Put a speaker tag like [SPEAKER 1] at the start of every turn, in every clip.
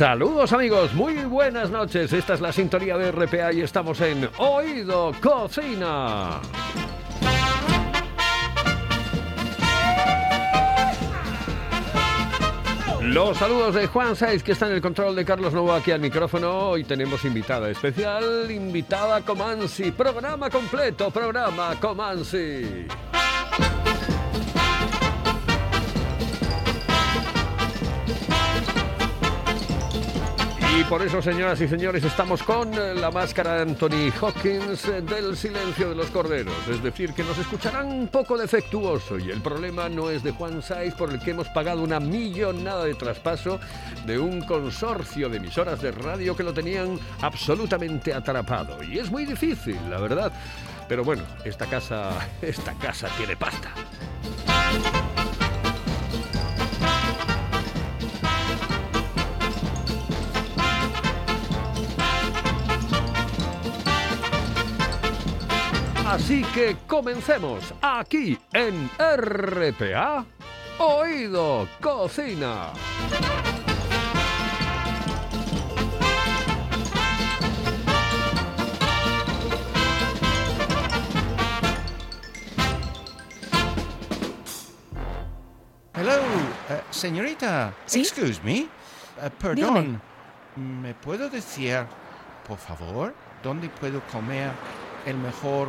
[SPEAKER 1] Saludos amigos, muy buenas noches. Esta es la sintonía de RPA y estamos en Oído Cocina. Los saludos de Juan Saiz, que está en el control de Carlos Novo aquí al micrófono. Hoy tenemos invitada especial, invitada Comansi. Programa completo, programa Comansi. Y por eso, señoras y señores, estamos con la máscara de Anthony Hawkins eh, del silencio de los corderos. Es decir, que nos escucharán un poco defectuoso. Y el problema no es de Juan Saiz, por el que hemos pagado una millonada de traspaso de un consorcio de emisoras de radio que lo tenían absolutamente atrapado. Y es muy difícil, la verdad. Pero bueno, esta casa, esta casa tiene pasta. Así que comencemos aquí en RPA Oído Cocina.
[SPEAKER 2] Hello, eh, señorita.
[SPEAKER 3] ¿Sí?
[SPEAKER 2] Excuse me. Eh, perdón. ¿Me puedo decir, por favor, dónde puedo comer el mejor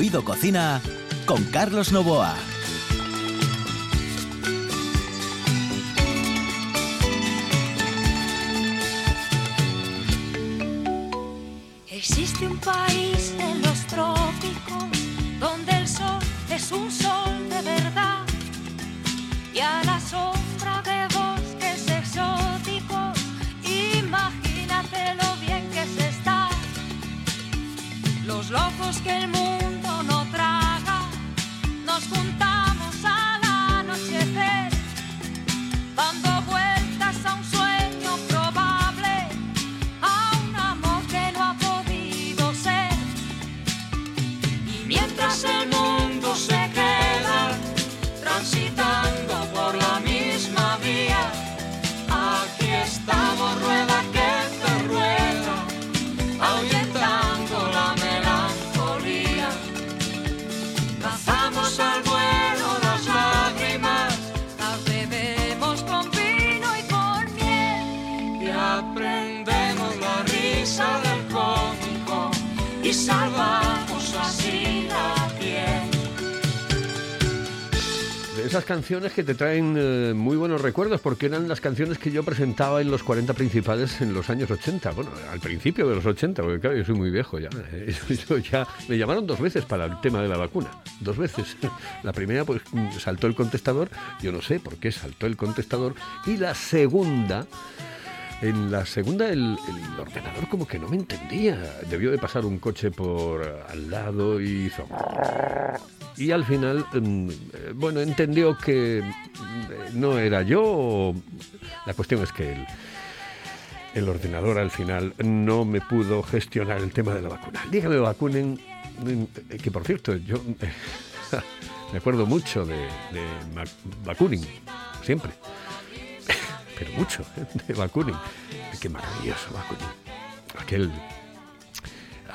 [SPEAKER 4] Oído Cocina con Carlos Novoa.
[SPEAKER 5] Existe un país en los trópicos donde el sol es un sol de verdad y a la sombra de bosques exóticos imagínate lo bien que se está. Los locos que el mundo
[SPEAKER 1] esas canciones que te traen eh, muy buenos recuerdos, porque eran las canciones que yo presentaba en los 40 principales en los años 80. Bueno, al principio de los 80, porque claro, yo soy muy viejo ya. eh, ya me llamaron dos veces para el tema de la vacuna. Dos veces. La primera, pues saltó el contestador. Yo no sé por qué saltó el contestador. Y la segunda. En la segunda el, el ordenador como que no me entendía. Debió de pasar un coche por al lado y hizo... Y al final, mm, eh, bueno, entendió que mm, no era yo. La cuestión es que el, el ordenador al final no me pudo gestionar el tema de la vacuna. Dígame, vacunen, eh, que por cierto, yo eh, me acuerdo mucho de, de vacuning, siempre, pero mucho ¿eh? de vacuning. Qué maravilloso vacuning. Aquel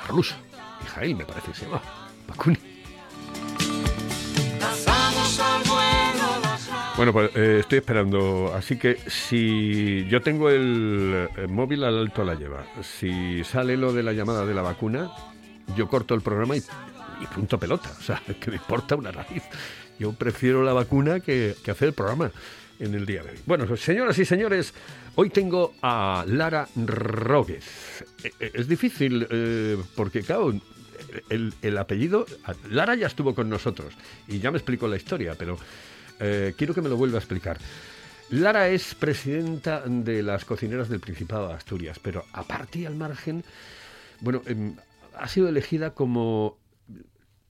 [SPEAKER 1] ruso, Mijail me parece que se llama, vacuning. Bueno, pues eh, estoy esperando. Así que si yo tengo el, móvil al alto la lleva, si sale lo de la llamada de la vacuna, yo corto el programa y, punto pelota. O sea, que me importa una raíz. Yo prefiero la vacuna que, que hacer el programa en el día de hoy. Bueno, señoras y señores, hoy tengo a Lara Róguez. Eh, eh, Es difícil eh, porque, claro, el apellido... Lara ya estuvo con nosotros y ya me explicó la historia, pero eh, quiero que me lo vuelva a explicar. Lara es presidenta de las cocineras del Principado de Asturias, pero aparte y al margen, bueno, em, ha sido elegida como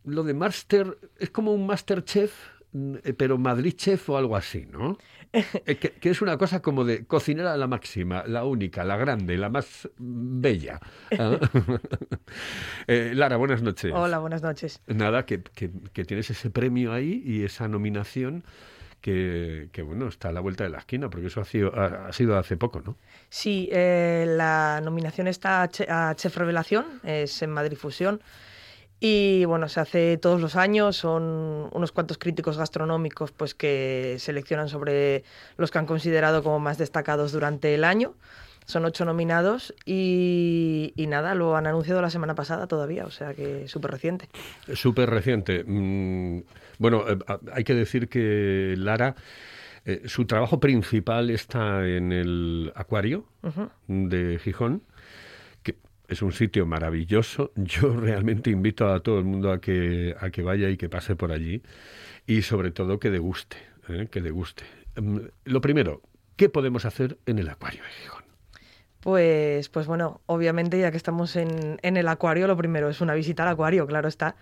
[SPEAKER 1] lo de Master, es como un Masterchef, mm, eh, pero Madrid Chef o algo así, ¿no? Eh, que, que es una cosa como de cocinera la máxima, la única, la grande, la más bella. ¿ah? Eh, Lara, buenas noches.
[SPEAKER 6] Hola, buenas noches.
[SPEAKER 1] Nada, que, que- que tienes ese premio ahí y esa nominación que, que, bueno, está a la vuelta de la esquina, porque eso ha sido, ha, ha sido hace poco, ¿no?
[SPEAKER 6] Sí, eh, la nominación está a, Che- a Chef Revelación, es en Madrid Fusión. Y bueno, se hace todos los años, son unos cuantos críticos gastronómicos pues que seleccionan sobre los que han considerado como más destacados durante el año. Son ocho nominados y, y nada, lo han anunciado la semana pasada todavía, o sea que súper reciente.
[SPEAKER 1] Súper reciente. Mm, Bueno, eh, hay que decir que Lara, eh, su trabajo principal está en el acuario de Gijón, es un sitio maravilloso. Yo realmente invito a todo el mundo a que, a que vaya y que pase por allí y sobre todo que deguste, ¿eh? que deguste. Mm, Lo primero, ¿qué podemos hacer en el acuario de Gijón?
[SPEAKER 6] Pues, pues bueno, obviamente ya que estamos en, en el acuario, lo primero es una visita al acuario, claro está,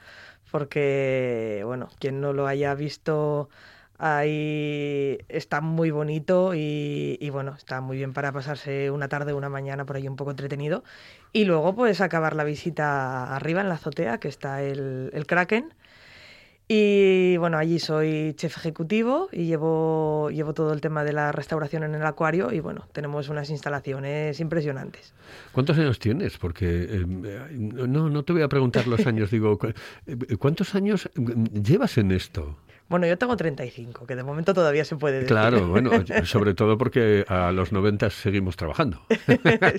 [SPEAKER 6] porque, bueno, quien no lo haya visto ahí está muy bonito y, y, bueno, está muy bien para pasarse una tarde, una mañana por ahí un poco entretenido. Y luego pues acabar la visita arriba en la azotea, que está el, el Kraken. Y bueno, allí soy chef ejecutivo y llevo, llevo todo el tema de la restauración en el acuario y bueno, tenemos unas instalaciones impresionantes.
[SPEAKER 1] ¿Cuántos años tienes? Porque eh, no, no te voy a preguntar los años, digo, eh, ¿cuántos años mm, llevas en esto?
[SPEAKER 6] Bueno, yo tengo 35, que de momento todavía se puede decir.
[SPEAKER 1] Claro, bueno, sobre todo porque a los 90 seguimos trabajando.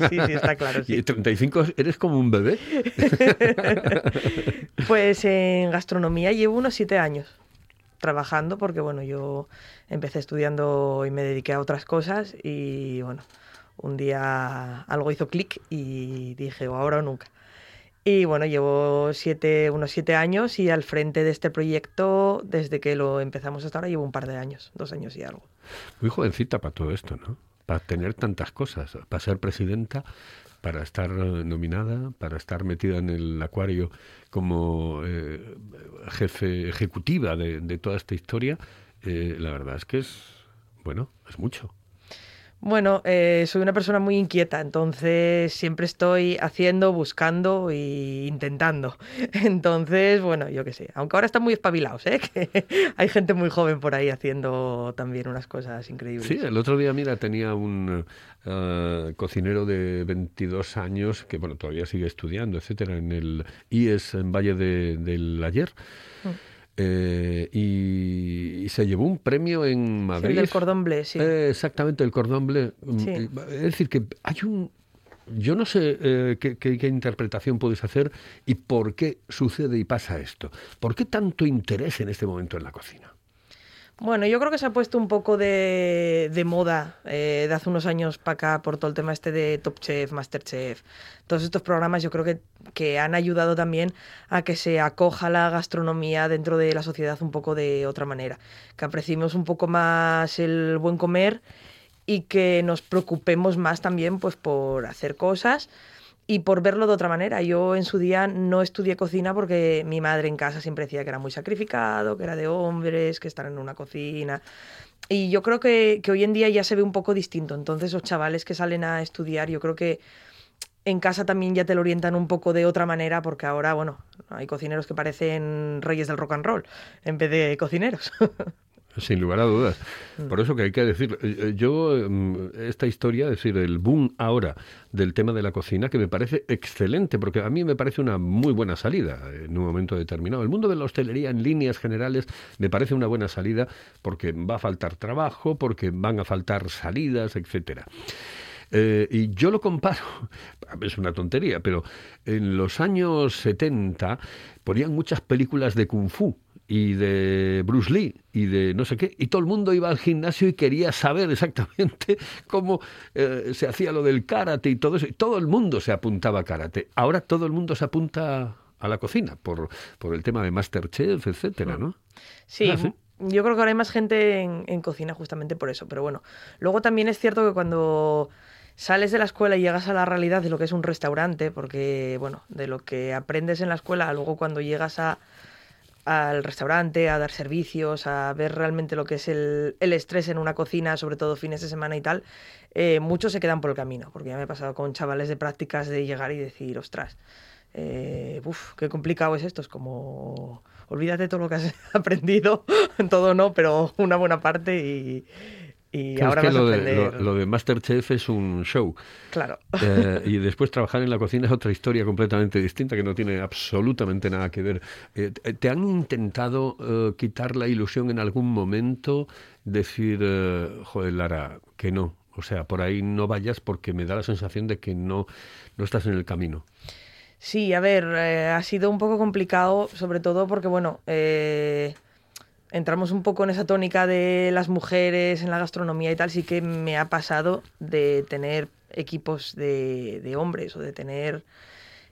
[SPEAKER 6] sí, sí, está claro.
[SPEAKER 1] Y
[SPEAKER 6] Sí.
[SPEAKER 1] 35 eres como un bebé.
[SPEAKER 6] Pues en gastronomía llevo unos siete años trabajando porque bueno, yo empecé estudiando y me dediqué a otras cosas y bueno, un día algo hizo clic y dije, o ahora o nunca. Y bueno, llevo siete, unos siete años y al frente de este proyecto, desde que lo empezamos hasta ahora, llevo un par de años, dos años y algo.
[SPEAKER 1] Muy jovencita para todo esto, ¿no? Para tener tantas cosas, para ser presidenta, para estar nominada, para estar metida en el acuario como eh, jefe ejecutiva de, de toda esta historia, eh, la verdad es que es, bueno, es mucho.
[SPEAKER 6] Bueno, eh, soy una persona muy inquieta, entonces siempre estoy haciendo, buscando e intentando. Entonces, bueno, yo qué sé. Aunque ahora están muy espabilados, ¿eh? Que hay gente muy joven por ahí haciendo también unas cosas increíbles.
[SPEAKER 1] Sí, el otro día, mira, tenía un eh, cocinero de 22 años que, bueno, todavía sigue estudiando, etcétera, en el IES en Valle de- del Ayer. Eh, y, y se llevó un premio en
[SPEAKER 6] Sí,
[SPEAKER 1] Madrid.
[SPEAKER 6] el del cordón bleu, sí.
[SPEAKER 1] Eh, exactamente, el cordón bleu. Mm,
[SPEAKER 6] Sí.
[SPEAKER 1] Es decir, que hay un... Yo no sé eh, qué, qué- qué interpretación puedes hacer y por qué sucede y pasa esto. ¿Por qué tanto interés en este momento en la cocina?
[SPEAKER 6] Bueno, yo creo que se ha puesto un poco de, moda eh, de hace unos años para acá por todo el tema este de Top Chef, Masterchef. Todos estos programas yo creo que, que han ayudado también a que se acoja la gastronomía dentro de la sociedad un poco de otra manera. Que apreciemos un poco más el buen comer y que nos preocupemos más también pues por hacer cosas y por verlo de otra manera. Yo en su día no estudié cocina porque mi madre en casa siempre decía que era muy sacrificado, que era de hombres, que estar en una cocina. y yo creo que, que hoy en día ya se ve un poco distinto. Entonces, los chavales que salen a estudiar, yo creo que en casa también ya te lo orientan un poco de otra manera, porque ahora, bueno, hay cocineros que parecen reyes del rock and roll en vez de cocineros.
[SPEAKER 1] Sin lugar a dudas. Por eso que hay que decir, eh, eh, yo, mm, esta historia, es decir, el boom ahora del tema de la cocina, que me parece excelente, porque a mí me parece una muy buena salida en un momento determinado. El mundo de la hostelería en líneas generales me parece una buena salida porque va a faltar trabajo, porque van a faltar salidas, etcétera. Eh, y yo lo comparo, es una tontería, pero en los años 70 ponían muchas películas de kung fu y de Bruce Lee y de no sé qué, y todo el mundo iba al gimnasio y quería saber exactamente cómo eh, se hacía lo del karate y todo eso, y todo el mundo se apuntaba a karate. Ahora todo el mundo se apunta a la cocina por, por el tema de Masterchef, etcétera, ¿no?
[SPEAKER 6] Sí,
[SPEAKER 1] Ah, sí.
[SPEAKER 6] yo creo que ahora hay más gente en, en cocina justamente por eso, pero bueno. Luego también es cierto que cuando sales de la escuela y llegas a la realidad de lo que es un restaurante, porque, bueno, de lo que aprendes en la escuela, luego cuando llegas a, al restaurante, a dar servicios, a ver realmente lo que es el, estrés en una cocina, sobre todo fines de semana y tal, eh, muchos se quedan por el camino, porque ya me he pasado con chavales de prácticas de llegar y decir, ostras, eh, uf, qué complicado es esto, es como, olvídate todo lo que has aprendido, todo no, pero una buena parte y, y
[SPEAKER 1] Claro,
[SPEAKER 6] ahora
[SPEAKER 1] es que
[SPEAKER 6] vas a
[SPEAKER 1] lo de, lo- lo de Masterchef es un show.
[SPEAKER 6] Claro.
[SPEAKER 1] Eh, y después trabajar en la cocina es otra historia completamente distinta que no tiene absolutamente nada que ver. Eh, ¿te- ¿Te han intentado eh, quitar la ilusión en algún momento? Decir, eh, joder, Lara, que no. O sea, por ahí no vayas porque me da la sensación de que no, no estás en el camino.
[SPEAKER 6] Sí, a ver, eh, ha sido un poco complicado, sobre todo porque, bueno, eh, entramos un poco en esa tónica de las mujeres en la gastronomía y tal, sí que me ha pasado de tener equipos de, de hombres o de tener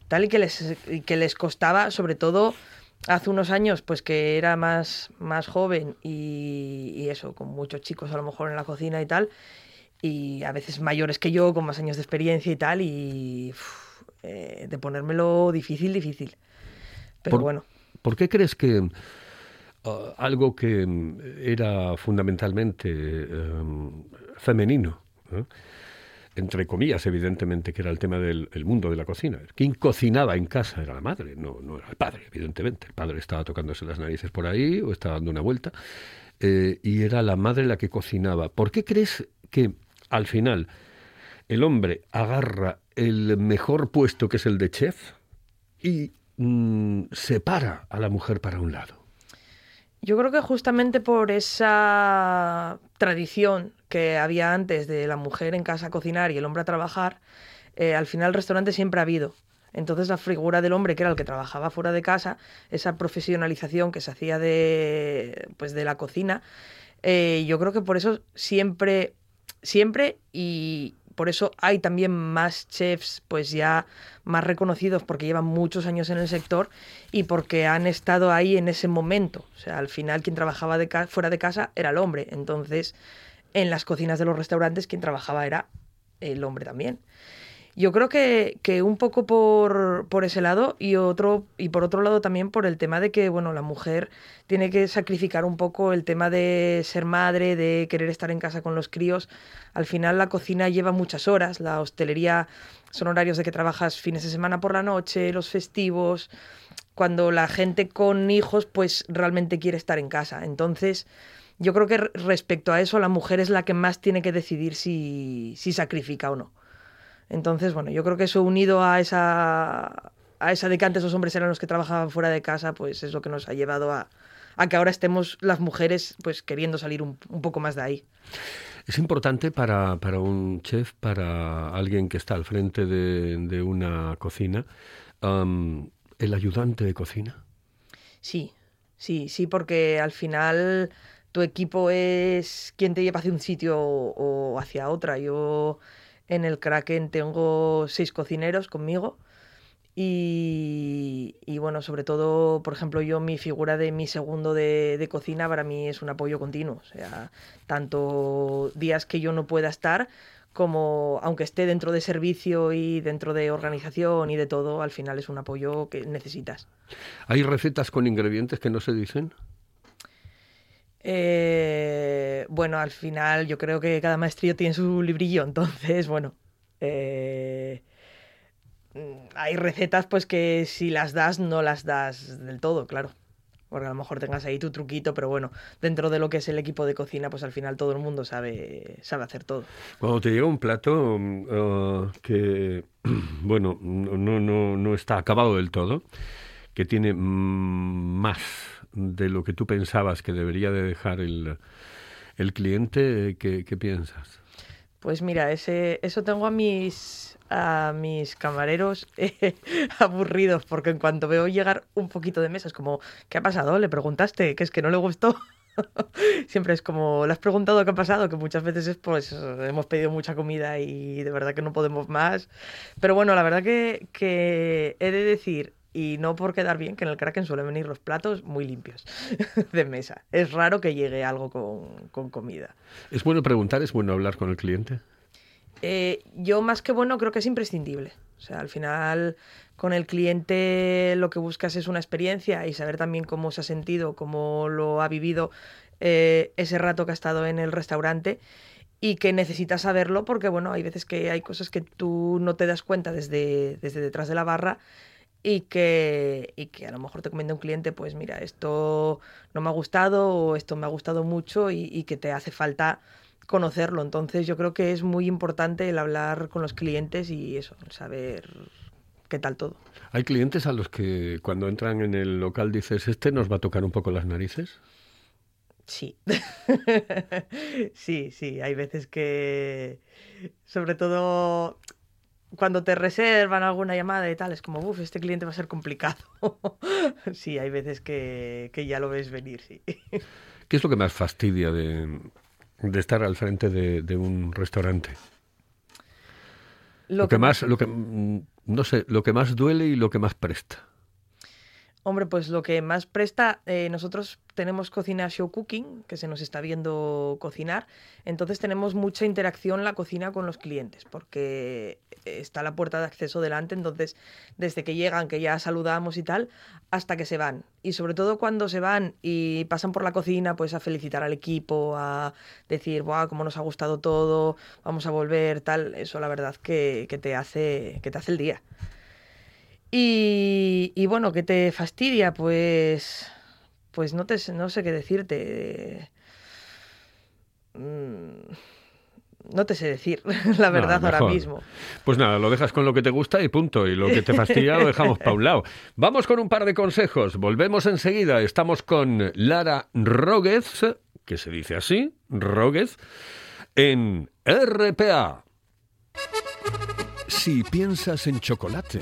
[SPEAKER 6] tal y que les, y que les costaba, sobre todo hace unos años, pues que era más, más joven y, y eso, con muchos chicos a lo mejor en la cocina y tal, y a veces mayores que yo, con más años de experiencia y tal, y eh, de ponérmelo difícil, difícil. Pero
[SPEAKER 1] Por-
[SPEAKER 6] bueno,
[SPEAKER 1] ¿Por qué crees que ah, algo que mm, era fundamentalmente em, femenino, ¿eh? entre comillas, evidentemente, que era el tema del el mundo de la cocina. Quien cocinaba en casa era la madre, no, no era el padre, evidentemente. El padre estaba tocándose las narices por ahí o estaba dando una vuelta, eh, y era la madre la que cocinaba. ¿Por qué crees que al final el hombre agarra el mejor puesto que es el de chef y mm, separa a la mujer para un lado?
[SPEAKER 6] Yo creo que justamente por esa tradición que había antes de la mujer en casa a cocinar y el hombre a trabajar, eh, al final el restaurante siempre ha habido. Entonces la figura del hombre, que era el que trabajaba fuera de casa, esa profesionalización que se hacía de, pues, de la cocina, eh, yo creo que por eso siempre, siempre y por eso hay también más chefs pues ya más reconocidos porque llevan muchos años en el sector y porque han estado ahí en ese momento. O sea, al final quien trabajaba fuera de casa era el hombre. Entonces, en las cocinas de los restaurantes quien trabajaba era el hombre también. Yo creo que, un poco por, por ese lado y otro y por otro lado también por el tema de que bueno la mujer tiene que sacrificar un poco el tema de ser madre, de querer estar en casa con los críos. Al final la cocina lleva muchas horas, la hostelería son horarios de que trabajas fines de semana por la noche, los festivos, cuando la gente con hijos pues realmente quiere estar en casa. Entonces yo creo que re- respecto a eso la mujer es la que más tiene que decidir si, si sacrifica o no. Entonces, bueno, yo creo que eso unido a esa, a esa de que antes los hombres eran los que trabajaban fuera de casa, pues es lo que nos ha llevado a, a que ahora estemos las mujeres pues queriendo salir un, un poco más de ahí.
[SPEAKER 1] Es importante para, para un chef, para alguien que está al frente de, de una cocina, el ayudante de cocina.
[SPEAKER 6] Sí, sí, sí, porque al final tu equipo es quien te lleva hacia un sitio o, o hacia otra. Yo en el Kraken tengo seis cocineros conmigo y, y bueno, sobre todo, por ejemplo, yo mi figura de mi segundo de, de cocina para mí es un apoyo continuo. O sea, tanto días que yo no pueda estar como aunque esté dentro de servicio y dentro de organización y de todo, al final es un apoyo que necesitas.
[SPEAKER 1] ¿Hay recetas con ingredientes que no se dicen?
[SPEAKER 6] Eh, bueno, al final yo creo que cada maestrillo tiene su librillo, entonces, bueno, eh, mm, hay recetas pues que si las das no las das del todo, claro. Porque a lo mejor tengas ahí tu truquito, pero bueno, dentro de lo que es el equipo de cocina, pues al final todo el mundo sabe, sabe hacer todo.
[SPEAKER 1] Cuando te llega un plato mm, eh, que, bueno, no, no, no está acabado del todo, que tiene mm, más de lo que tú pensabas que debería de dejar el, el cliente, ¿qué, qué piensas?
[SPEAKER 6] Pues mira, ese, eso tengo a mis, a mis camareros eh, aburridos, porque en cuanto veo llegar un poquito de mesa, es como, ¿qué ha pasado? ¿Le preguntaste? ¿Que es que no le gustó? Siempre es como, ¿le has preguntado qué ha pasado? Que muchas veces es, pues, hemos pedido mucha comida y de verdad que no podemos más. Pero bueno, la verdad que, que he de decir, y no por quedar bien, que en el Kraken suelen venir los platos muy limpios de mesa. Es raro que llegue algo con, con comida.
[SPEAKER 1] ¿Es bueno preguntar? ¿Es bueno hablar con el cliente?
[SPEAKER 6] Eh, yo más que bueno creo que es imprescindible. O sea, al final con el cliente lo que buscas es una experiencia y saber también cómo se ha sentido, cómo lo ha vivido eh, ese rato que ha estado en el restaurante y que necesitas saberlo porque, bueno, hay veces que hay cosas que tú no te das cuenta desde, desde detrás de la barra y que, y que a lo mejor te comenta un cliente, pues mira, esto no me ha gustado o esto me ha gustado mucho y, y que te hace falta conocerlo. Entonces yo creo que es muy importante el hablar con los clientes y eso, saber qué tal todo.
[SPEAKER 1] ¿Hay clientes a los que cuando entran en el local dices, este nos va a tocar un poco las narices?
[SPEAKER 6] Sí. sí, sí, hay veces que, sobre todo cuando te reservan alguna llamada y tal, es como, uff, este cliente va a ser complicado. sí, hay veces que, que, ya lo ves venir, sí.
[SPEAKER 1] ¿Qué es lo que más fastidia de, de estar al frente de, de un restaurante? Lo, lo que, que más, lo que, no sé, lo que más duele y lo que más presta.
[SPEAKER 6] Hombre, pues lo que más presta, eh, nosotros tenemos cocina show cooking, que se nos está viendo cocinar, entonces tenemos mucha interacción la cocina con los clientes, porque está la puerta de acceso delante, entonces desde que llegan, que ya saludamos y tal, hasta que se van. Y sobre todo cuando se van y pasan por la cocina, pues a felicitar al equipo, a decir, wow, cómo nos ha gustado todo, vamos a volver, tal, eso la verdad que, que te, hace, que te hace el día. Y, y, bueno, ¿qué te fastidia? Pues, pues no, te, no sé qué decirte. No te sé decir, la verdad, no, ahora mismo.
[SPEAKER 1] Pues nada, lo dejas con lo que te gusta y punto. Y lo que te fastidia lo dejamos para un lado. Vamos con un par de consejos. Volvemos enseguida. Estamos con Lara Róguez, que se dice así, Róguez, en RPA. Si piensas en chocolate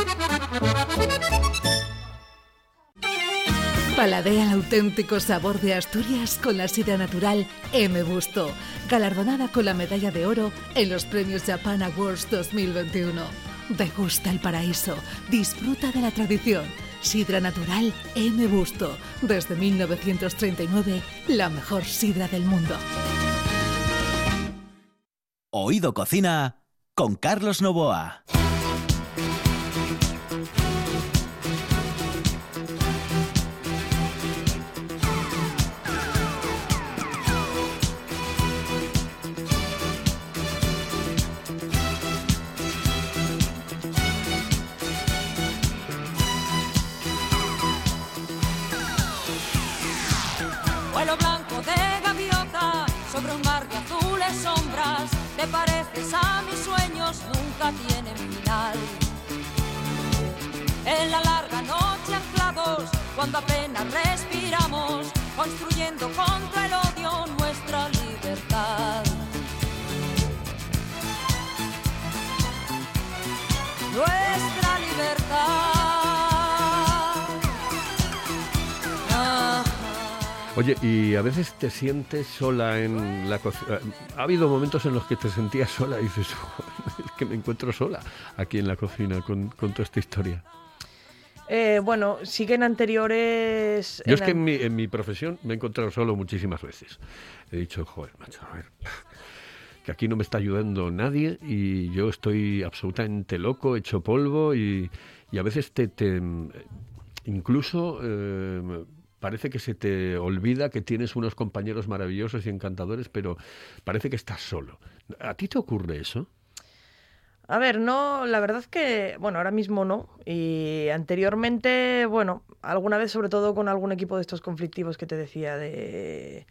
[SPEAKER 7] Paladea el auténtico sabor de Asturias con la sidra natural M. Busto, galardonada con la medalla de oro en los premios Japan Awards 2021. Degusta el paraíso, disfruta de la tradición. Sidra natural M. Busto, desde 1939, la mejor sidra del mundo.
[SPEAKER 4] Oído Cocina con Carlos Novoa.
[SPEAKER 5] Cuando apenas respiramos, construyendo contra el odio nuestra libertad. Nuestra libertad.
[SPEAKER 1] Oye, y a veces te sientes sola en la cocina. Ha habido momentos en los que te sentías sola y dices, "Joder, es que me encuentro sola aquí en la cocina con, con toda esta historia.
[SPEAKER 6] Eh, bueno, sí que en anteriores...
[SPEAKER 1] Yo es que
[SPEAKER 6] an-
[SPEAKER 1] en mi, en mi profesión me he encontrado solo muchísimas veces. He dicho, joder, macho, a ver, que aquí no me está ayudando nadie y yo estoy absolutamente loco, hecho polvo y, y a veces te, te incluso eh, parece que se te olvida que tienes unos compañeros maravillosos y encantadores, pero parece que estás solo. ¿A ti te ocurre eso?
[SPEAKER 6] A ver, no, la verdad que, bueno, ahora mismo no. Y anteriormente, bueno, alguna vez, sobre todo con algún equipo de estos conflictivos que te decía de,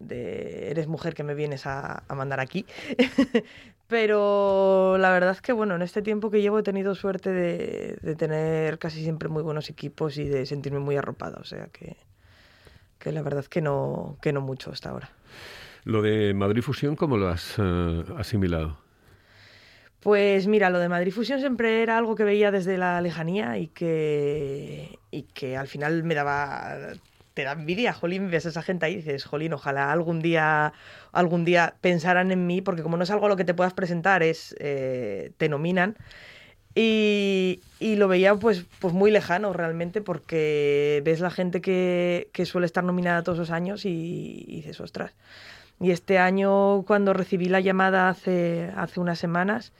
[SPEAKER 6] eres mujer que me vienes a, mandar aquí. Pero la verdad que, bueno, en este tiempo que llevo he tenido suerte de, tener casi siempre muy buenos equipos y de sentirme muy arropada. O sea que, que la verdad que no, que no mucho hasta ahora.
[SPEAKER 1] Lo de Madrid Fusión, ¿cómo lo has eh, asimilado?
[SPEAKER 6] Pues mira, lo de Madrid Fusión siempre era algo que veía desde la lejanía y que, y que al final me daba, te da envidia, jolín, ves a esa gente ahí y dices, jolín, ojalá algún día, algún día pensaran en mí, porque como no es algo a lo que te puedas presentar, es, eh, te nominan. Y, y lo veía pues, pues muy lejano realmente porque ves la gente que, que suele estar nominada todos los años y, y dices, ostras. Y este año, cuando recibí la llamada hace, hace unas semanas,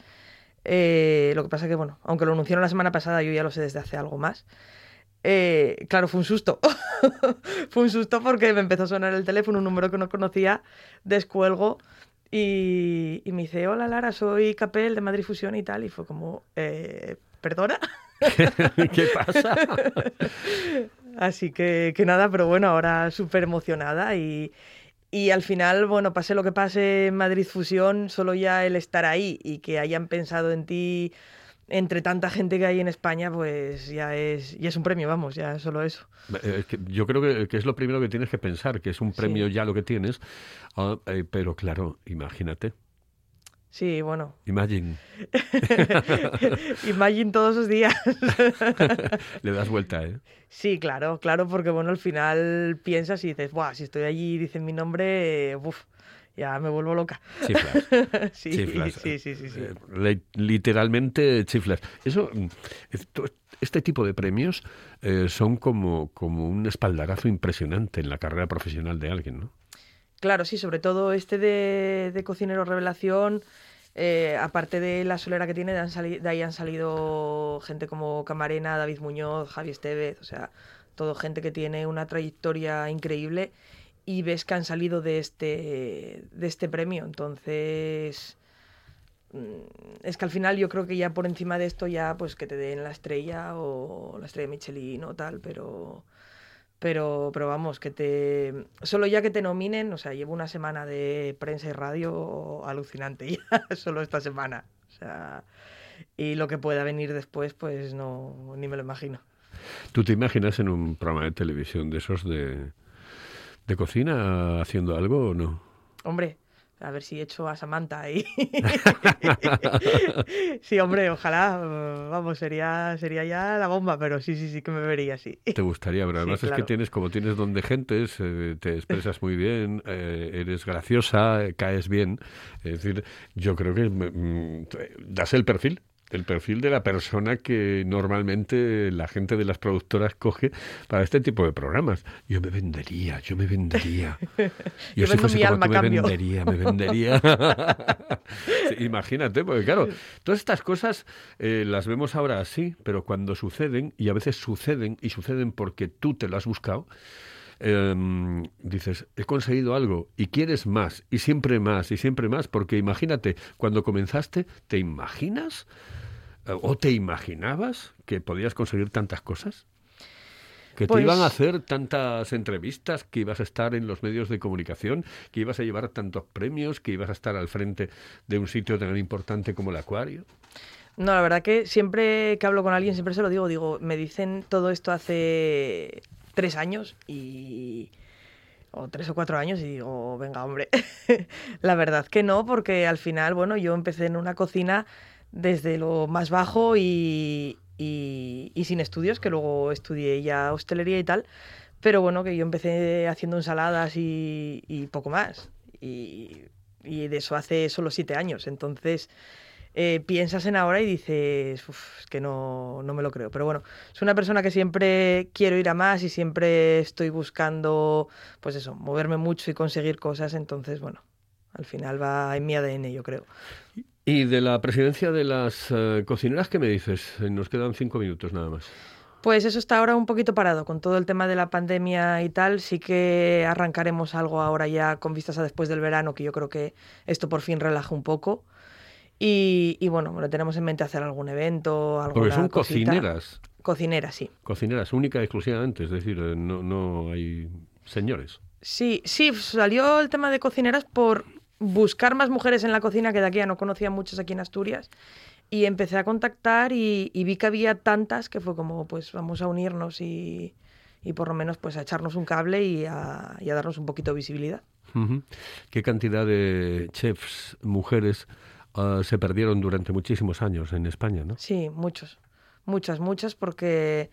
[SPEAKER 6] eh, lo que pasa que, bueno, aunque lo anunciaron la semana pasada, yo ya lo sé desde hace algo más. eh, claro, fue un susto. fue un susto porque me empezó a sonar el teléfono, un número que no conocía, descuelgo y, y me dice, hola Lara, soy Capel de Madrid Fusión y tal. Y fue como, eh, ¿perdona?
[SPEAKER 1] ¿Qué pasa?
[SPEAKER 6] Así que, que nada, pero bueno, ahora súper emocionada y, y al final, bueno, pase lo que pase en Madrid Fusión, solo ya el estar ahí y que hayan pensado en ti entre tanta gente que hay en España, pues ya es, ya es un premio, vamos, ya solo eso.
[SPEAKER 1] Eh, es que yo creo que, que es lo primero que tienes que pensar, que es un premio ya lo que tienes. Ah, eh, pero claro, imagínate.
[SPEAKER 6] Sí, bueno,
[SPEAKER 1] Imagine.
[SPEAKER 6] imagine todos los días.
[SPEAKER 1] Le das vuelta, ¿eh?
[SPEAKER 6] Sí, claro, claro, porque bueno, al final piensas y dices, Buah, si estoy allí y dicen mi nombre, uf, ya me vuelvo loca.
[SPEAKER 1] Chiflas.
[SPEAKER 6] sí,
[SPEAKER 1] chiflas.
[SPEAKER 6] sí, sí, sí, sí.
[SPEAKER 1] Eh, literalmente chiflas. Eso, este tipo de premios eh, son como, como un espaldarazo impresionante en la carrera profesional de alguien, ¿no?
[SPEAKER 6] Claro, sí, sobre todo este de, Cocinero Revelación, eh, aparte de la solera que tiene, de ahí han salido gente como Camarena, David Muñoz, Javi Estevez, o sea, todo gente que tiene una trayectoria increíble y ves que han salido de este, de este premio. Entonces, mm, es que al final yo creo que ya por encima de esto ya pues que te den la estrella o la estrella Michelin o tal, pero pero, pero vamos, que te. Solo ya que te nominen, o sea, llevo una semana de prensa y radio alucinante ya, solo esta semana. O sea, y lo que pueda venir después, pues no, ni me lo imagino.
[SPEAKER 1] ¿Tú te imaginas en un programa de televisión de esos de, de cocina haciendo algo o no?
[SPEAKER 6] Hombre, a ver si echo a Samantha ahí. sí, hombre, ojalá, vamos, sería, sería ya la bomba, pero sí, sí, sí que me vería así.
[SPEAKER 1] Te gustaría, pero
[SPEAKER 6] Sí,
[SPEAKER 1] además es que tienes, como tienes don de gentes, eh, te expresas muy bien, eh, eres graciosa, eh, caes bien. Es decir, yo creo que mm, das el perfil. El perfil de la persona que normalmente la gente de las productoras coge para este tipo de programas. Yo me vendería, yo me vendería.
[SPEAKER 6] Yo
[SPEAKER 1] si
[SPEAKER 6] vendo
[SPEAKER 1] fuese
[SPEAKER 6] mi
[SPEAKER 1] como
[SPEAKER 6] alma
[SPEAKER 1] tú,
[SPEAKER 6] a
[SPEAKER 1] me
[SPEAKER 6] cambio.
[SPEAKER 1] vendería, me vendería. Sí, imagínate, porque claro, todas estas cosas eh, las vemos ahora así, pero cuando suceden, y a veces suceden, y suceden porque tú te lo has buscado, em, dices, he conseguido algo y quieres más, y siempre más, y siempre más, porque imagínate, cuando comenzaste, ¿te imaginas o te imaginabas que podías conseguir tantas cosas? Que te
[SPEAKER 6] Pues-
[SPEAKER 1] iban a hacer tantas entrevistas, que ibas a estar en los medios de comunicación, que ibas a llevar tantos premios, que ibas a estar al frente de un sitio tan importante como el Acuario.
[SPEAKER 6] No, la verdad que siempre que hablo con alguien, siempre se lo digo, digo, me dicen todo esto hace tres años y... o tres o cuatro años y digo, venga, hombre, la verdad que no, porque al final, bueno, yo empecé en una cocina desde lo más bajo y, sin estudios, que luego estudié ya hostelería y tal, Pero bueno, que yo empecé haciendo ensaladas y, poco más. Y, de eso hace solo siete años. Entonces eh, piensas en ahora y dices, "Uf, es que no, no me lo creo. Pero bueno, soy una persona que siempre quiero ir a más y siempre estoy buscando, pues eso, moverme mucho y conseguir cosas. Entonces, bueno, al final va en mi ADN, yo creo.
[SPEAKER 1] Y de la presidencia de las eh, cocineras, ¿qué me dices? Eh, Nos quedan cinco minutos nada más.
[SPEAKER 6] Pues eso está ahora un poquito parado con todo el tema de la pandemia y tal. Sí que arrancaremos algo ahora ya con vistas a después del verano, que yo creo que esto por fin relaja un poco. Y, y bueno, bueno, tenemos en mente hacer algún evento, alguna
[SPEAKER 1] Porque son
[SPEAKER 6] cosita.
[SPEAKER 1] cocineras,
[SPEAKER 6] Cocineras, sí.
[SPEAKER 1] cocineras única y exclusivamente, es decir, eh, no, no hay señores.
[SPEAKER 6] Sí, sí, salió el tema de cocineras por buscar más mujeres en la cocina, que de aquí ya no conocía muchas aquí en Asturias. Y empecé a contactar y, y vi que había tantas que fue como, pues vamos a unirnos y, y por lo menos pues a echarnos un cable y a, y a darnos un poquito de visibilidad.
[SPEAKER 1] ¿Qué cantidad de chefs mujeres ah, se perdieron durante muchísimos años en España, no?
[SPEAKER 6] Sí, muchos, muchas, muchas, porque,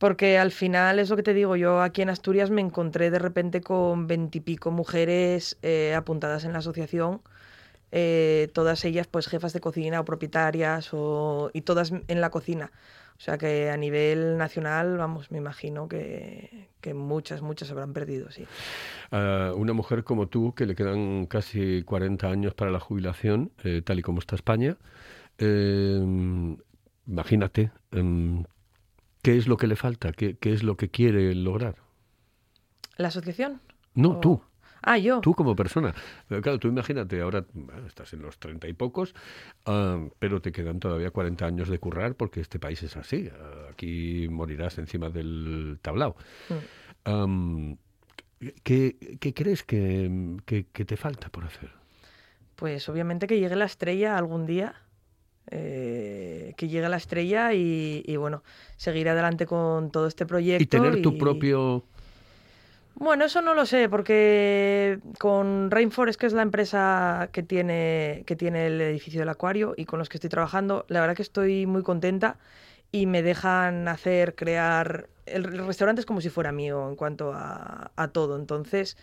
[SPEAKER 6] porque al final es lo que te digo, yo aquí en Asturias me encontré de repente con veintipico mujeres eh, apuntadas en la asociación, eh, todas ellas pues jefas de cocina o propietarias o, y todas en la cocina. O sea que a nivel nacional, vamos, me imagino que, que muchas, muchas habrán perdido, sí.
[SPEAKER 1] a una mujer como tú, que le quedan casi 40 años para la jubilación, eh, tal y como está España, imagínate, em, ¿qué es lo que le falta? ¿Qué, qué es lo que quiere lograr?
[SPEAKER 6] ¿La asociación?
[SPEAKER 1] No,
[SPEAKER 6] O-
[SPEAKER 1] tú,
[SPEAKER 6] Ah, yo.
[SPEAKER 1] tú como persona. Pero claro, tú imagínate, ahora bueno, estás en los 30 y pocos, ah, pero te quedan todavía 40 años de currar porque este país es así. aquí morirás encima del tablao.
[SPEAKER 6] Mm.
[SPEAKER 1] ¿qué, qué crees que, que- que te falta por hacer?
[SPEAKER 6] Pues obviamente que llegue la estrella algún día. Eh, que llegue la estrella y, y, bueno, seguir adelante con todo este proyecto.
[SPEAKER 1] Y tener tu
[SPEAKER 6] y-
[SPEAKER 1] propio...
[SPEAKER 6] Bueno, eso no lo sé, porque con Rainforest, que es la empresa que tiene, que tiene el edificio del acuario y con los que estoy trabajando, la verdad que estoy muy contenta y me dejan hacer, crear... El, el restaurante es como si fuera mío en cuanto a, a todo. Entonces,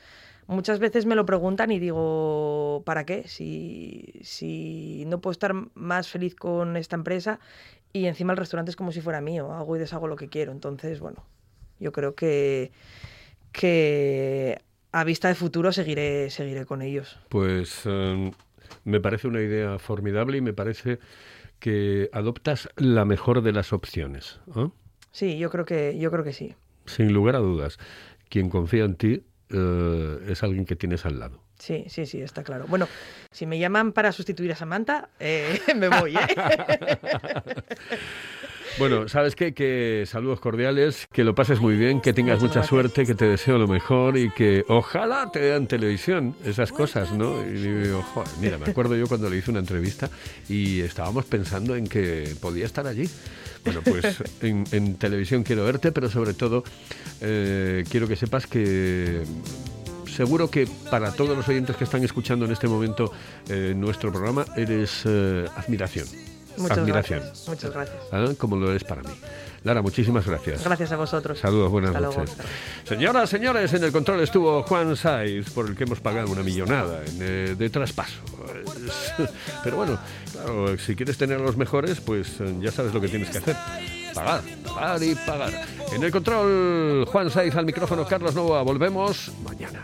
[SPEAKER 6] muchas veces me lo preguntan y digo, ¿para qué? Si, si no puedo estar más feliz con esta empresa y encima el restaurante es como si fuera mío, hago y deshago lo que quiero. Entonces, bueno, yo creo que que a vista de futuro seguiré, seguiré con ellos.
[SPEAKER 1] Pues em, me parece una idea formidable y me parece que adoptas la mejor de las opciones. ¿eh?
[SPEAKER 6] Sí, yo creo que, yo creo que sí.
[SPEAKER 1] Sin lugar a dudas. Quien confía en ti eh, es alguien que tienes al lado.
[SPEAKER 6] Sí, sí, sí, está claro. Bueno, si me llaman para sustituir a Samantha, eh, me voy, ¿eh?
[SPEAKER 1] Bueno, ¿sabes qué? Que saludos cordiales, que lo pases muy bien, que tengas mucha suerte, que te deseo lo mejor y que ojalá te vean televisión, esas cosas, ¿no? Y digo, joder, mira, me acuerdo yo cuando le hice una entrevista y estábamos pensando en que podía estar allí. Bueno, pues en, en televisión quiero verte, pero sobre todo eh, quiero que sepas que seguro que para todos los oyentes que están escuchando en este momento eh, nuestro programa eres eh, admiración.
[SPEAKER 6] Muchas
[SPEAKER 1] admiración.
[SPEAKER 6] gracias. Muchas gracias.
[SPEAKER 1] ¿ah? como lo es para mí. Lara, muchísimas gracias.
[SPEAKER 6] Gracias a vosotros.
[SPEAKER 1] Saludos, buenas
[SPEAKER 6] Hasta luego.
[SPEAKER 1] noches. Señoras, señores, en el control estuvo Juan Saiz, por el que hemos pagado una millonada eh, de traspaso. Pero bueno, claro, si quieres tener a los mejores, pues eh, ya sabes lo que tienes que hacer. Pagar, pagar y pagar. En el control, Juan Saiz al micrófono, Carlos Novoa. Volvemos mañana.